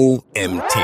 OMT.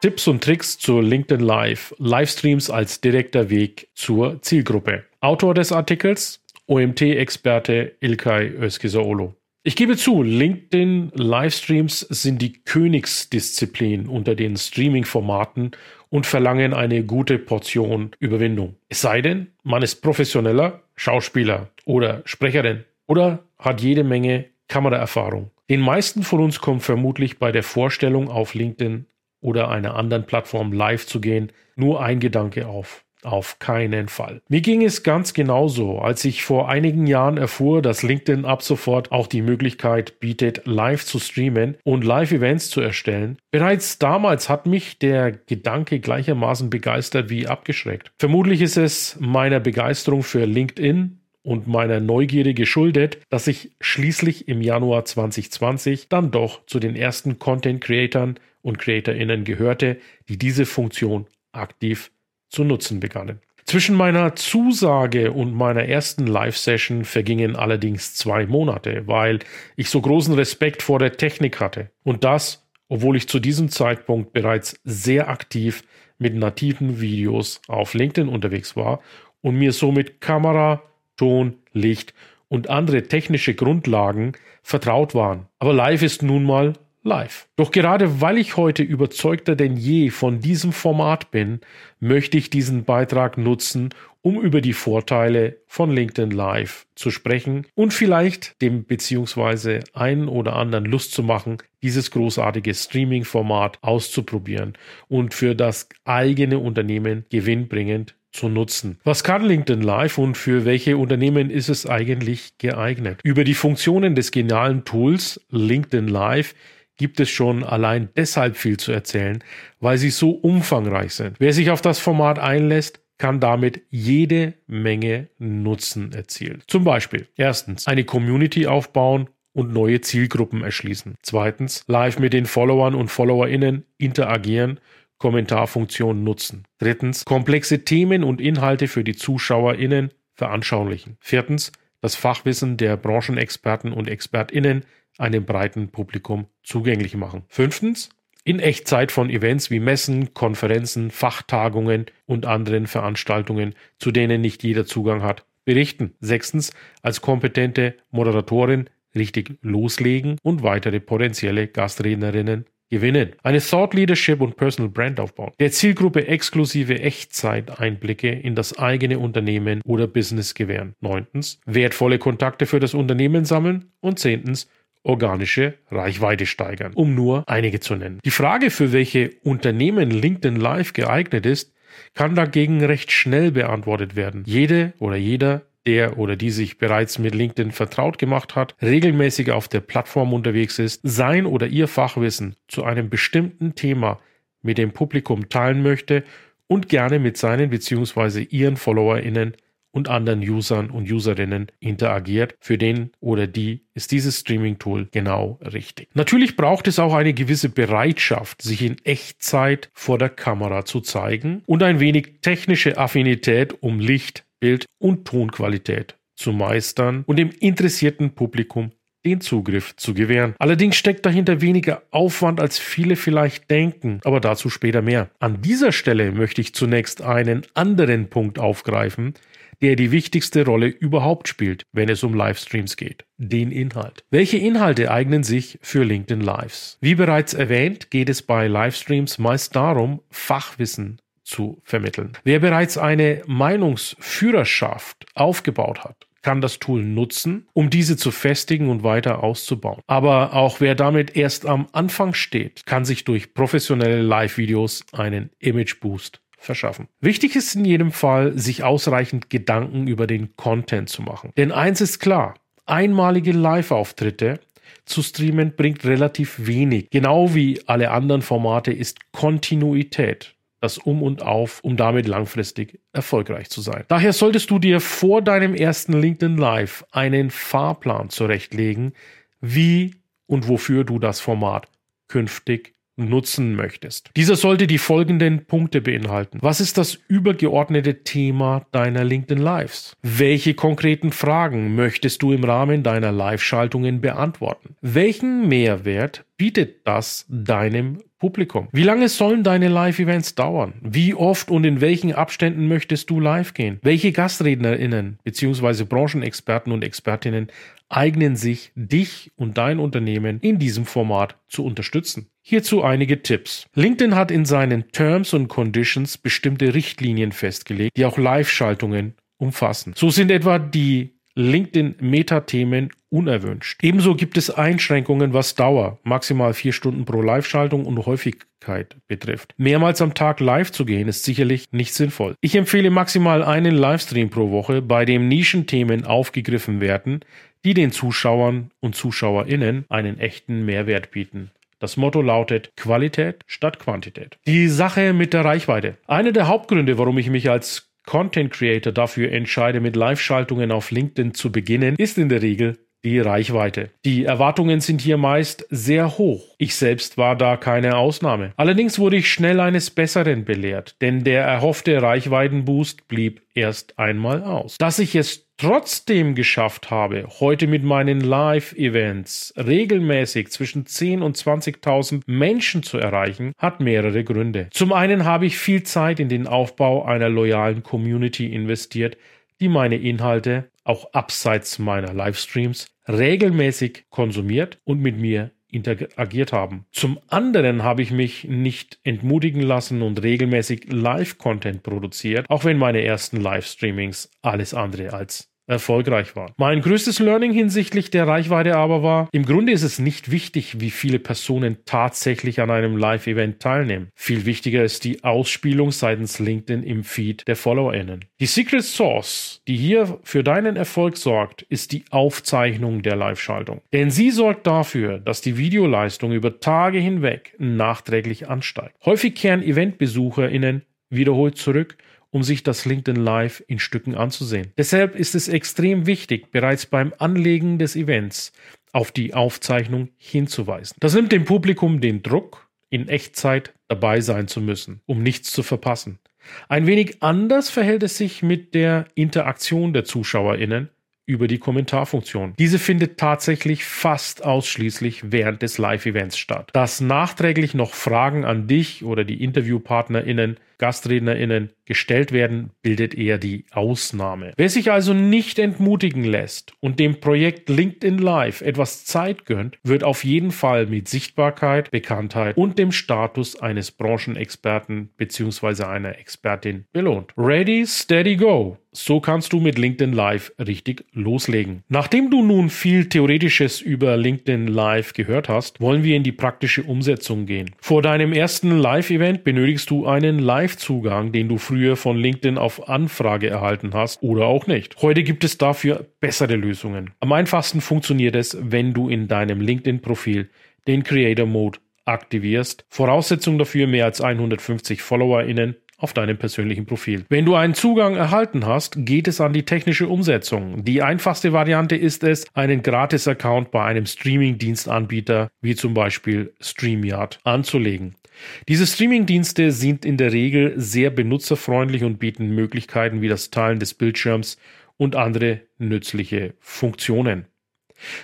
Tipps und Tricks zu LinkedIn Live. Livestreams als direkter Weg zur Zielgruppe. Autor des Artikels OMT-Experte Ilkay Özkisaolo. Ich gebe zu, LinkedIn Livestreams sind die Königsdisziplin unter den Streaming-Formaten und verlangen eine gute Portion Überwindung. Es sei denn, man ist professioneller Schauspieler oder Sprecherin oder hat jede Menge Kameraerfahrung. Den meisten von uns kommt vermutlich bei der Vorstellung auf LinkedIn oder einer anderen Plattform live zu gehen nur ein Gedanke auf. Auf keinen Fall. Mir ging es ganz genauso, als ich vor einigen Jahren erfuhr, dass LinkedIn ab sofort auch die Möglichkeit bietet, live zu streamen und Live-Events zu erstellen. Bereits damals hat mich der Gedanke gleichermaßen begeistert wie abgeschreckt. Vermutlich ist es meiner Begeisterung für LinkedIn und meiner Neugierde geschuldet, dass ich schließlich im Januar 2020 dann doch zu den ersten Content-Creatern und CreatorInnen gehörte, die diese Funktion aktiv zu nutzen begannen. Zwischen meiner Zusage und meiner ersten Live-Session vergingen allerdings zwei Monate, weil ich so großen Respekt vor der Technik hatte. Und das, obwohl ich zu diesem Zeitpunkt bereits sehr aktiv mit nativen Videos auf LinkedIn unterwegs war und mir somit Kamera, Ton, Licht und andere technische Grundlagen vertraut waren. Aber live ist nun mal live. Doch gerade weil ich heute überzeugter denn je von diesem Format bin, möchte ich diesen Beitrag nutzen, um über die Vorteile von LinkedIn Live zu sprechen und vielleicht dem beziehungsweise einen oder anderen Lust zu machen, dieses großartige Streaming-Format auszuprobieren und für das eigene Unternehmen gewinnbringend zu nutzen. Was kann LinkedIn Live und für welche Unternehmen ist es eigentlich geeignet? Über die Funktionen des genialen Tools LinkedIn Live gibt es schon allein deshalb viel zu erzählen, weil sie so umfangreich sind. Wer sich auf das Format einlässt, kann damit jede Menge Nutzen erzielen. Zum Beispiel erstens eine Community aufbauen und neue Zielgruppen erschließen. Zweitens live mit den Followern und Followerinnen interagieren, Kommentarfunktionen nutzen. Drittens komplexe Themen und Inhalte für die Zuschauerinnen veranschaulichen. Viertens das Fachwissen der Branchenexperten und Expertinnen einem breiten Publikum zugänglich machen. Fünftens, in Echtzeit von Events wie Messen, Konferenzen, Fachtagungen und anderen Veranstaltungen, zu denen nicht jeder Zugang hat, berichten. Sechstens, als kompetente Moderatorin richtig loslegen und weitere potenzielle Gastrednerinnen gewinnen. Eine Thought Leadership und Personal Brand aufbauen. Der Zielgruppe exklusive Echtzeiteinblicke in das eigene Unternehmen oder Business gewähren. Neuntens, wertvolle Kontakte für das Unternehmen sammeln. Und zehntens, organische Reichweite steigern, um nur einige zu nennen. Die Frage, für welche Unternehmen LinkedIn Live geeignet ist, kann dagegen recht schnell beantwortet werden. Jede oder jeder der oder die sich bereits mit LinkedIn vertraut gemacht hat, regelmäßig auf der Plattform unterwegs ist, sein oder ihr Fachwissen zu einem bestimmten Thema mit dem Publikum teilen möchte und gerne mit seinen bzw. ihren FollowerInnen und anderen Usern und Userinnen interagiert. Für den oder die ist dieses Streaming-Tool genau richtig. Natürlich braucht es auch eine gewisse Bereitschaft, sich in Echtzeit vor der Kamera zu zeigen und ein wenig technische Affinität, um Licht, Bild und Tonqualität zu meistern und dem interessierten Publikum den Zugriff zu gewähren. Allerdings steckt dahinter weniger Aufwand, als viele vielleicht denken, aber dazu später mehr. An dieser Stelle möchte ich zunächst einen anderen Punkt aufgreifen, der die wichtigste Rolle überhaupt spielt, wenn es um Livestreams geht, den Inhalt. Welche Inhalte eignen sich für LinkedIn Lives? Wie bereits erwähnt, geht es bei Livestreams meist darum, Fachwissen zu vermitteln. Wer bereits eine Meinungsführerschaft aufgebaut hat, kann das Tool nutzen, um diese zu festigen und weiter auszubauen. Aber auch wer damit erst am Anfang steht, kann sich durch professionelle Live-Videos einen Image-Boost verschaffen. Wichtig ist in jedem Fall, sich ausreichend Gedanken über den Content zu machen. Denn eins ist klar, einmalige Live-Auftritte zu streamen bringt relativ wenig. Genau wie alle anderen Formate ist Kontinuität das Um und Auf, um damit langfristig erfolgreich zu sein. Daher solltest du dir vor deinem ersten LinkedIn Live einen Fahrplan zurechtlegen, wie und wofür du das Format künftig nutzen möchtest. Dieser sollte die folgenden Punkte beinhalten. Was ist das übergeordnete Thema deiner LinkedIn Lives? Welche konkreten Fragen möchtest du im Rahmen deiner Live-Schaltungen beantworten? Welchen Mehrwert bietet das deinem Publikum? Wie lange sollen deine Live-Events dauern? Wie oft und in welchen Abständen möchtest du live gehen? Welche GastrednerInnen bzw. Branchenexperten und Expertinnen eignen sich, dich und dein Unternehmen in diesem Format zu unterstützen. Hierzu einige Tipps. LinkedIn hat in seinen Terms und Conditions bestimmte Richtlinien festgelegt, die auch Live-Schaltungen umfassen. So sind etwa die LinkedIn-Meta-Themen unerwünscht. Ebenso gibt es Einschränkungen, was Dauer, maximal vier Stunden pro Live-Schaltung und Häufigkeit betrifft. Mehrmals am Tag live zu gehen, ist sicherlich nicht sinnvoll. Ich empfehle maximal einen Livestream pro Woche, bei dem Nischenthemen aufgegriffen werden, die den Zuschauern und Zuschauerinnen einen echten Mehrwert bieten. Das Motto lautet Qualität statt Quantität. Die Sache mit der Reichweite. Einer der Hauptgründe, warum ich mich als Content Creator dafür entscheide, mit Live-Schaltungen auf LinkedIn zu beginnen, ist in der Regel die Reichweite. Die Erwartungen sind hier meist sehr hoch. Ich selbst war da keine Ausnahme. Allerdings wurde ich schnell eines Besseren belehrt, denn der erhoffte Reichweitenboost blieb erst einmal aus. Dass ich es trotzdem geschafft habe, heute mit meinen Live-Events regelmäßig zwischen 10 und 20.000 Menschen zu erreichen, hat mehrere Gründe. Zum einen habe ich viel Zeit in den Aufbau einer loyalen Community investiert, die meine Inhalte auch abseits meiner Livestreams regelmäßig konsumiert und mit mir interagiert haben. Zum anderen habe ich mich nicht entmutigen lassen und regelmäßig Live-Content produziert, auch wenn meine ersten Livestreamings alles andere als erfolgreich war. Mein größtes Learning hinsichtlich der Reichweite aber war, im Grunde ist es nicht wichtig, wie viele Personen tatsächlich an einem Live-Event teilnehmen. Viel wichtiger ist die Ausspielung seitens LinkedIn im Feed der FollowerInnen. Die Secret Source, die hier für deinen Erfolg sorgt, ist die Aufzeichnung der Live-Schaltung. Denn sie sorgt dafür, dass die Videoleistung über Tage hinweg nachträglich ansteigt. Häufig kehren EventbesucherInnen wiederholt zurück um sich das LinkedIn Live in Stücken anzusehen. Deshalb ist es extrem wichtig, bereits beim Anlegen des Events auf die Aufzeichnung hinzuweisen. Das nimmt dem Publikum den Druck, in Echtzeit dabei sein zu müssen, um nichts zu verpassen. Ein wenig anders verhält es sich mit der Interaktion der Zuschauerinnen über die Kommentarfunktion. Diese findet tatsächlich fast ausschließlich während des Live-Events statt. Dass nachträglich noch Fragen an dich oder die Interviewpartnerinnen GastrednerInnen gestellt werden, bildet eher die Ausnahme. Wer sich also nicht entmutigen lässt und dem Projekt LinkedIn Live etwas Zeit gönnt, wird auf jeden Fall mit Sichtbarkeit, Bekanntheit und dem Status eines Branchenexperten bzw. einer Expertin belohnt. Ready, steady, go. So kannst du mit LinkedIn Live richtig loslegen. Nachdem du nun viel Theoretisches über LinkedIn Live gehört hast, wollen wir in die praktische Umsetzung gehen. Vor deinem ersten Live-Event benötigst du einen Live Live-Zugang, den du früher von LinkedIn auf Anfrage erhalten hast oder auch nicht. Heute gibt es dafür bessere Lösungen. Am einfachsten funktioniert es, wenn du in deinem LinkedIn-Profil den Creator Mode aktivierst. Voraussetzung dafür mehr als 150 FollowerInnen auf deinem persönlichen Profil. Wenn du einen Zugang erhalten hast, geht es an die technische Umsetzung. Die einfachste Variante ist es, einen Gratis-Account bei einem Streaming-Dienstanbieter wie zum Beispiel StreamYard anzulegen. Diese Streaming-Dienste sind in der Regel sehr benutzerfreundlich und bieten Möglichkeiten wie das Teilen des Bildschirms und andere nützliche Funktionen.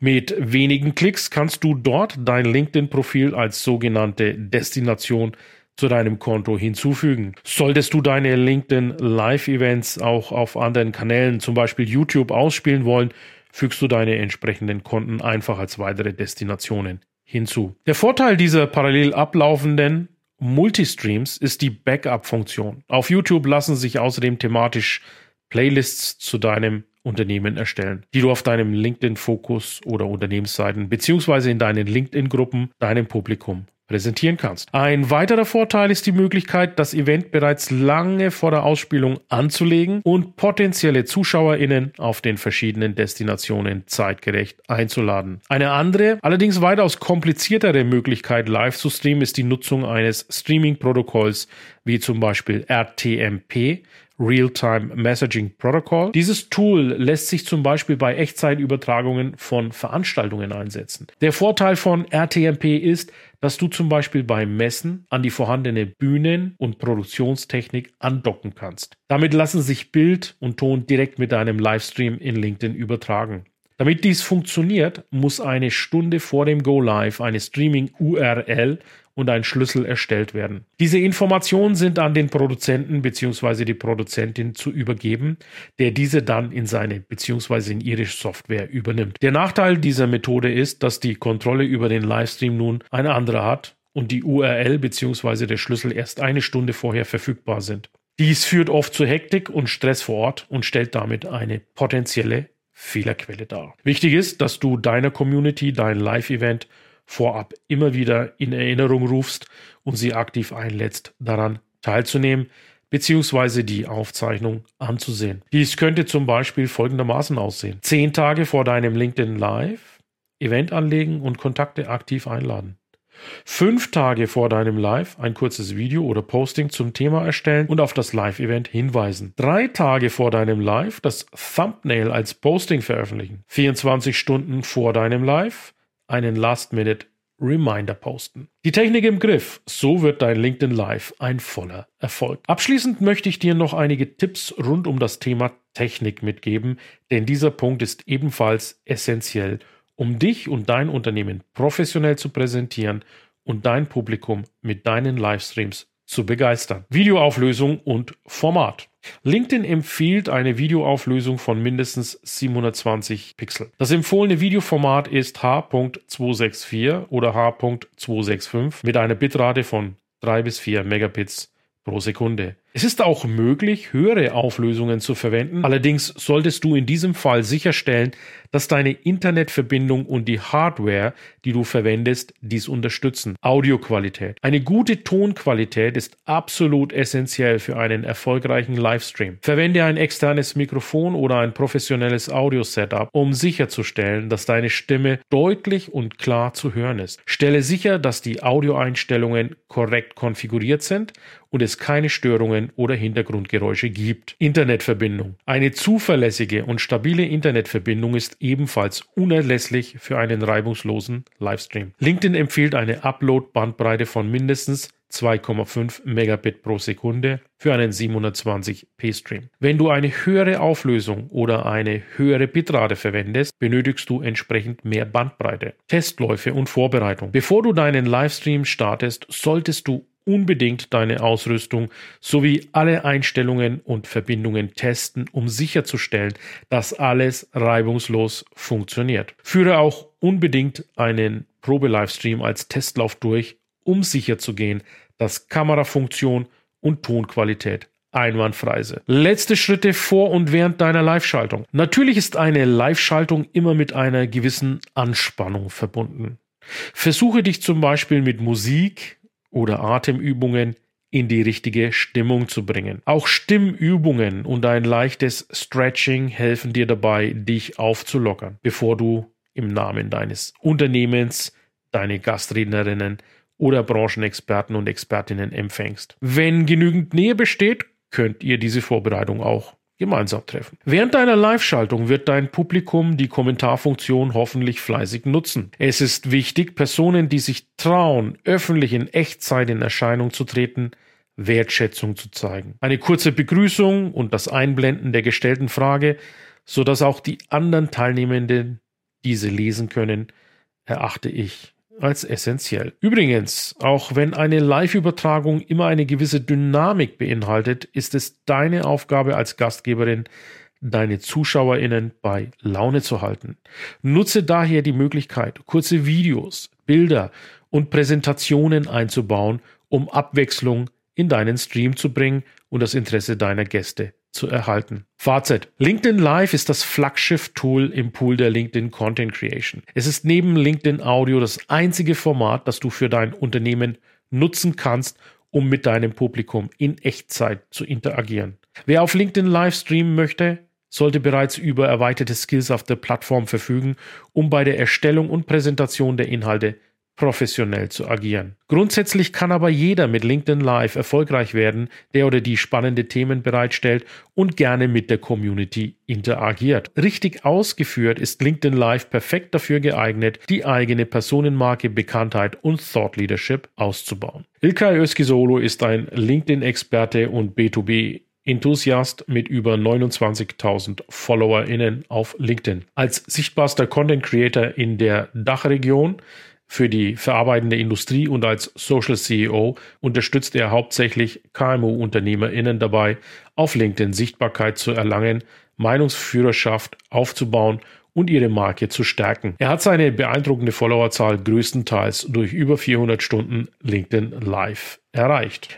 Mit wenigen Klicks kannst du dort dein LinkedIn-Profil als sogenannte Destination zu deinem Konto hinzufügen. Solltest du deine LinkedIn Live-Events auch auf anderen Kanälen, zum Beispiel YouTube, ausspielen wollen, fügst du deine entsprechenden Konten einfach als weitere Destinationen hinzu. Der Vorteil dieser parallel ablaufenden Multistreams ist die Backup-Funktion. Auf YouTube lassen sich außerdem thematisch Playlists zu deinem Unternehmen erstellen, die du auf deinem LinkedIn-Fokus oder Unternehmensseiten beziehungsweise in deinen LinkedIn-Gruppen deinem Publikum präsentieren kannst. Ein weiterer Vorteil ist die Möglichkeit, das Event bereits lange vor der Ausspielung anzulegen und potenzielle ZuschauerInnen auf den verschiedenen Destinationen zeitgerecht einzuladen. Eine andere, allerdings weitaus kompliziertere Möglichkeit, live zu streamen, ist die Nutzung eines Streaming-Protokolls wie zum Beispiel RTMP, Real-Time Messaging Protocol. Dieses Tool lässt sich zum Beispiel bei Echtzeitübertragungen von Veranstaltungen einsetzen. Der Vorteil von RTMP ist, dass du zum Beispiel beim Messen an die vorhandene Bühnen- und Produktionstechnik andocken kannst. Damit lassen sich Bild und Ton direkt mit deinem Livestream in LinkedIn übertragen. Damit dies funktioniert, muss eine Stunde vor dem Go Live eine Streaming-URL und ein Schlüssel erstellt werden. Diese Informationen sind an den Produzenten bzw. die Produzentin zu übergeben, der diese dann in seine bzw. in ihre Software übernimmt. Der Nachteil dieser Methode ist, dass die Kontrolle über den Livestream nun eine andere hat und die URL bzw. der Schlüssel erst eine Stunde vorher verfügbar sind. Dies führt oft zu Hektik und Stress vor Ort und stellt damit eine potenzielle Fehlerquelle dar. Wichtig ist, dass du deiner Community dein Live-Event vorab immer wieder in Erinnerung rufst und sie aktiv einlädst, daran teilzunehmen bzw. die Aufzeichnung anzusehen. Dies könnte zum Beispiel folgendermaßen aussehen. Zehn Tage vor deinem LinkedIn Live Event anlegen und Kontakte aktiv einladen. Fünf Tage vor deinem Live ein kurzes Video oder Posting zum Thema erstellen und auf das Live-Event hinweisen. Drei Tage vor deinem Live das Thumbnail als Posting veröffentlichen. 24 Stunden vor deinem Live einen Last-Minute Reminder posten. Die Technik im Griff, so wird dein LinkedIn Live ein voller Erfolg. Abschließend möchte ich dir noch einige Tipps rund um das Thema Technik mitgeben, denn dieser Punkt ist ebenfalls essentiell, um dich und dein Unternehmen professionell zu präsentieren und dein Publikum mit deinen Livestreams zu begeistern. Videoauflösung und Format. LinkedIn empfiehlt eine Videoauflösung von mindestens 720 Pixel. Das empfohlene Videoformat ist H.264 oder H.265 mit einer Bitrate von 3 bis 4 Megabits pro Sekunde. Es ist auch möglich, höhere Auflösungen zu verwenden. Allerdings solltest du in diesem Fall sicherstellen, dass deine Internetverbindung und die Hardware, die du verwendest, dies unterstützen. Audioqualität. Eine gute Tonqualität ist absolut essentiell für einen erfolgreichen Livestream. Verwende ein externes Mikrofon oder ein professionelles Audio-Setup, um sicherzustellen, dass deine Stimme deutlich und klar zu hören ist. Stelle sicher, dass die Audioeinstellungen korrekt konfiguriert sind und es keine Störungen Störungen oder Hintergrundgeräusche gibt. Internetverbindung. Eine zuverlässige und stabile Internetverbindung ist ebenfalls unerlässlich für einen reibungslosen Livestream. LinkedIn empfiehlt eine Upload-Bandbreite von mindestens 2,5 Megabit pro Sekunde für einen 720p Stream. Wenn du eine höhere Auflösung oder eine höhere Bitrate verwendest, benötigst du entsprechend mehr Bandbreite. Testläufe und Vorbereitung. Bevor du deinen Livestream startest, solltest du unbedingt deine Ausrüstung sowie alle Einstellungen und Verbindungen testen, um sicherzustellen, dass alles reibungslos funktioniert. Führe auch unbedingt einen Probe-Livestream als Testlauf durch, um sicherzugehen, dass Kamerafunktion und Tonqualität einwandfrei sind. Letzte Schritte vor und während deiner Live-Schaltung. Natürlich ist eine Live-Schaltung immer mit einer gewissen Anspannung verbunden. Versuche dich zum Beispiel mit Musik, oder Atemübungen in die richtige Stimmung zu bringen. Auch Stimmübungen und ein leichtes Stretching helfen dir dabei, dich aufzulockern, bevor du im Namen deines Unternehmens deine Gastrednerinnen oder Branchenexperten und Expertinnen empfängst. Wenn genügend Nähe besteht, könnt ihr diese Vorbereitung auch gemeinsam treffen. Während deiner Live-Schaltung wird dein Publikum die Kommentarfunktion hoffentlich fleißig nutzen. Es ist wichtig, Personen, die sich trauen, öffentlich in Echtzeit in Erscheinung zu treten, Wertschätzung zu zeigen. Eine kurze Begrüßung und das Einblenden der gestellten Frage, sodass auch die anderen Teilnehmenden diese lesen können, erachte ich als essentiell. Übrigens, auch wenn eine Live-Übertragung immer eine gewisse Dynamik beinhaltet, ist es deine Aufgabe als Gastgeberin, deine ZuschauerInnen bei Laune zu halten. Nutze daher die Möglichkeit, kurze Videos, Bilder und Präsentationen einzubauen, um Abwechslung in deinen Stream zu bringen und das Interesse deiner Gäste zu erhalten. Fazit. LinkedIn Live ist das Flaggschiff-Tool im Pool der LinkedIn Content Creation. Es ist neben LinkedIn Audio das einzige Format, das du für dein Unternehmen nutzen kannst, um mit deinem Publikum in Echtzeit zu interagieren. Wer auf LinkedIn Live streamen möchte, sollte bereits über erweiterte Skills auf der Plattform verfügen, um bei der Erstellung und Präsentation der Inhalte professionell zu agieren. Grundsätzlich kann aber jeder mit LinkedIn Live erfolgreich werden, der oder die spannende Themen bereitstellt und gerne mit der Community interagiert. Richtig ausgeführt ist LinkedIn Live perfekt dafür geeignet, die eigene Personenmarke, Bekanntheit und Thought Leadership auszubauen. Ilkay Özkisolo ist ein LinkedIn-Experte und B2B Enthusiast mit über 29.000 FollowerInnen auf LinkedIn. Als sichtbarster Content Creator in der Dachregion für die verarbeitende Industrie und als Social CEO unterstützt er hauptsächlich KMU-UnternehmerInnen dabei, auf LinkedIn Sichtbarkeit zu erlangen, Meinungsführerschaft aufzubauen und ihre Marke zu stärken. Er hat seine beeindruckende Followerzahl größtenteils durch über 400 Stunden LinkedIn Live erreicht.